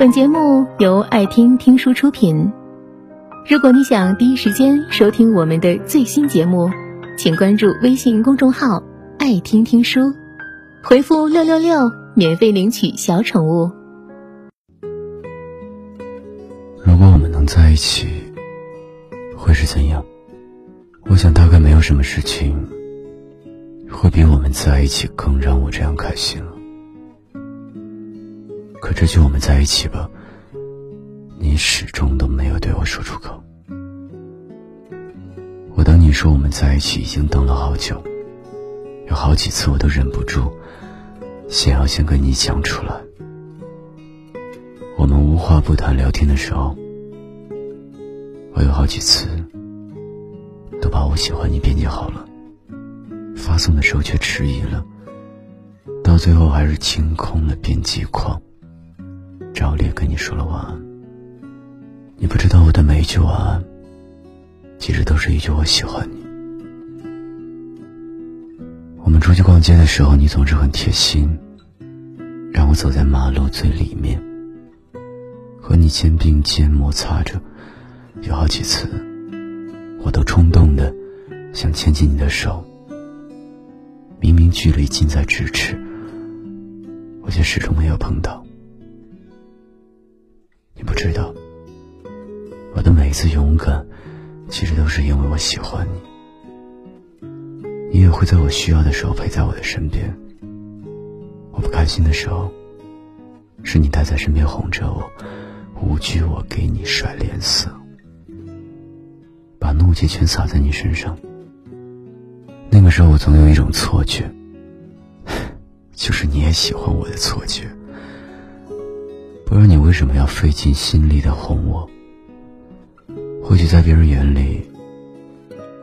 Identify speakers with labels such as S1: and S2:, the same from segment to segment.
S1: 本节目由爱听听书出品。如果你想第一时间收听我们的最新节目，请关注微信公众号“爱听听书”，回复“六六六”免费领取小宠物。
S2: 如果我们能在一起，会是怎样？我想大概没有什么事情会比我们在一起更让我这样开心了。可这句“我们在一起吧”，你始终都没有对我说出口。我等你说我们在一起，已经等了好久，有好几次我都忍不住，想要先跟你讲出来。我们无话不谈聊天的时候，我有好几次都把我喜欢你编辑好了，发送的时候却迟疑了，到最后还是清空了编辑框。照例跟你说了晚安。你不知道我的每一句晚安，其实都是一句我喜欢你。我们出去逛街的时候，你总是很贴心，让我走在马路最里面，和你肩并肩摩擦着。有好几次，我都冲动的想牵起你的手，明明距离近在咫尺，我却始终没有碰到。你不知道，我的每一次勇敢，其实都是因为我喜欢你。你也会在我需要的时候陪在我的身边。我不开心的时候，是你待在身边哄着我，无惧我给你甩脸色，把怒气全撒在你身上。那个时候，我总有一种错觉，就是你也喜欢我的错觉。不知道你为什么要费尽心力的哄我？或许在别人眼里，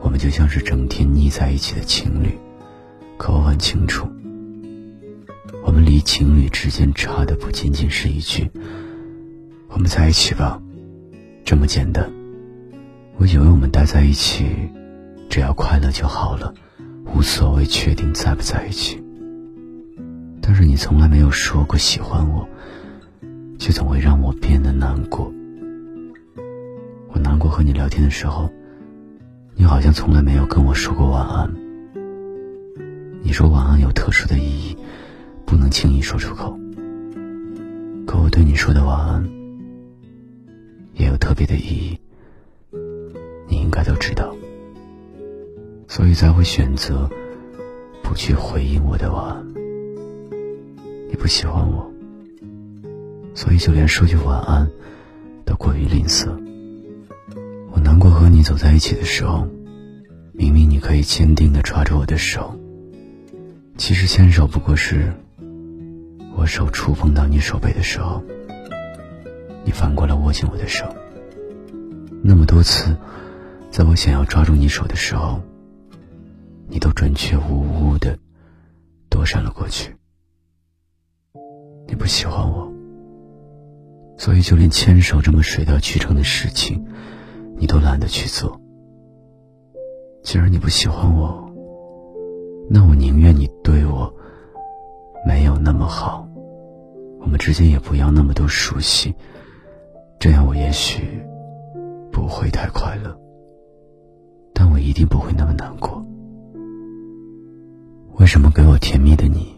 S2: 我们就像是整天腻在一起的情侣。可我很清楚，我们离情侣之间差的不仅仅是一句“我们在一起吧”，这么简单。我以为我们待在一起，只要快乐就好了，无所谓确定在不在一起。但是你从来没有说过喜欢我。却总会让我变得难过。我难过和你聊天的时候，你好像从来没有跟我说过晚安。你说晚安有特殊的意义，不能轻易说出口。可我对你说的晚安，也有特别的意义。你应该都知道，所以才会选择不去回应我的晚安。你不喜欢我。所以，就连说句晚安，都过于吝啬。我难过和你走在一起的时候，明明你可以坚定的抓着我的手，其实牵手不过是我手触碰到你手背的时候，你反过来握紧我的手。那么多次，在我想要抓住你手的时候，你都准确无误的躲闪了过去。你不喜欢我。所以，就连牵手这么水到渠成的事情，你都懒得去做。既然你不喜欢我，那我宁愿你对我没有那么好，我们之间也不要那么多熟悉，这样我也许不会太快乐，但我一定不会那么难过。为什么给我甜蜜的你，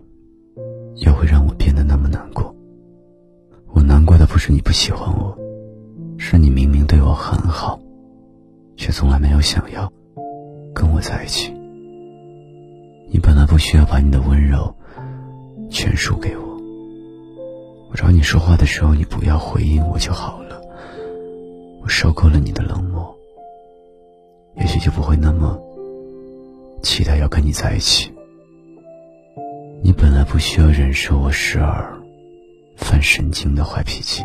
S2: 又会让我变得那么难过？是你不喜欢我，是你明明对我很好，却从来没有想要跟我在一起。你本来不需要把你的温柔全输给我，我找你说话的时候，你不要回应我就好了。我受够了你的冷漠，也许就不会那么期待要跟你在一起。你本来不需要忍受我时而。犯神经的坏脾气，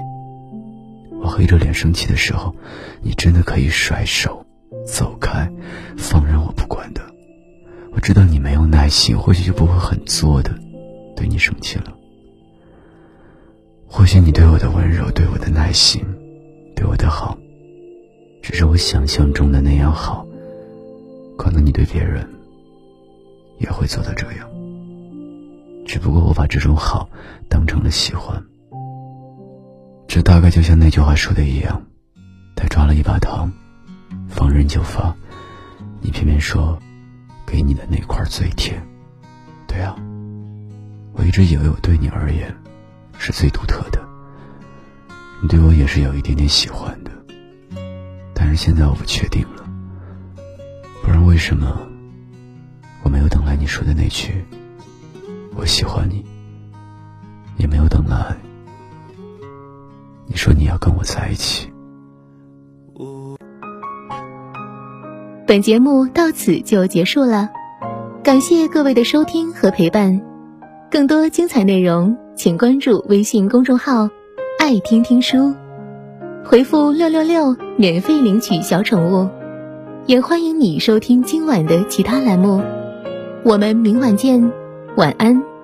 S2: 我黑着脸生气的时候，你真的可以甩手走开，放任我不管的。我知道你没有耐心，或许就不会很作的对你生气了。或许你对我的温柔，对我的耐心，对我的好，只是我想象中的那样好。可能你对别人也会做到这样。只不过我把这种好当成了喜欢，这大概就像那句话说的一样，他抓了一把糖，放任就发，你偏偏说，给你的那块最甜。对啊，我一直以为我对你而言，是最独特的。你对我也是有一点点喜欢的，但是现在我不确定了。不然为什么我没有等来你说的那句“我喜欢你”，也没有等来你说你要跟我在一起？
S1: 本节目到此就结束了，感谢各位的收听和陪伴。更多精彩内容，请关注微信公众号。爱听听书，回复六六六免费领取小宠物，也欢迎你收听今晚的其他栏目。我们明晚见，晚安。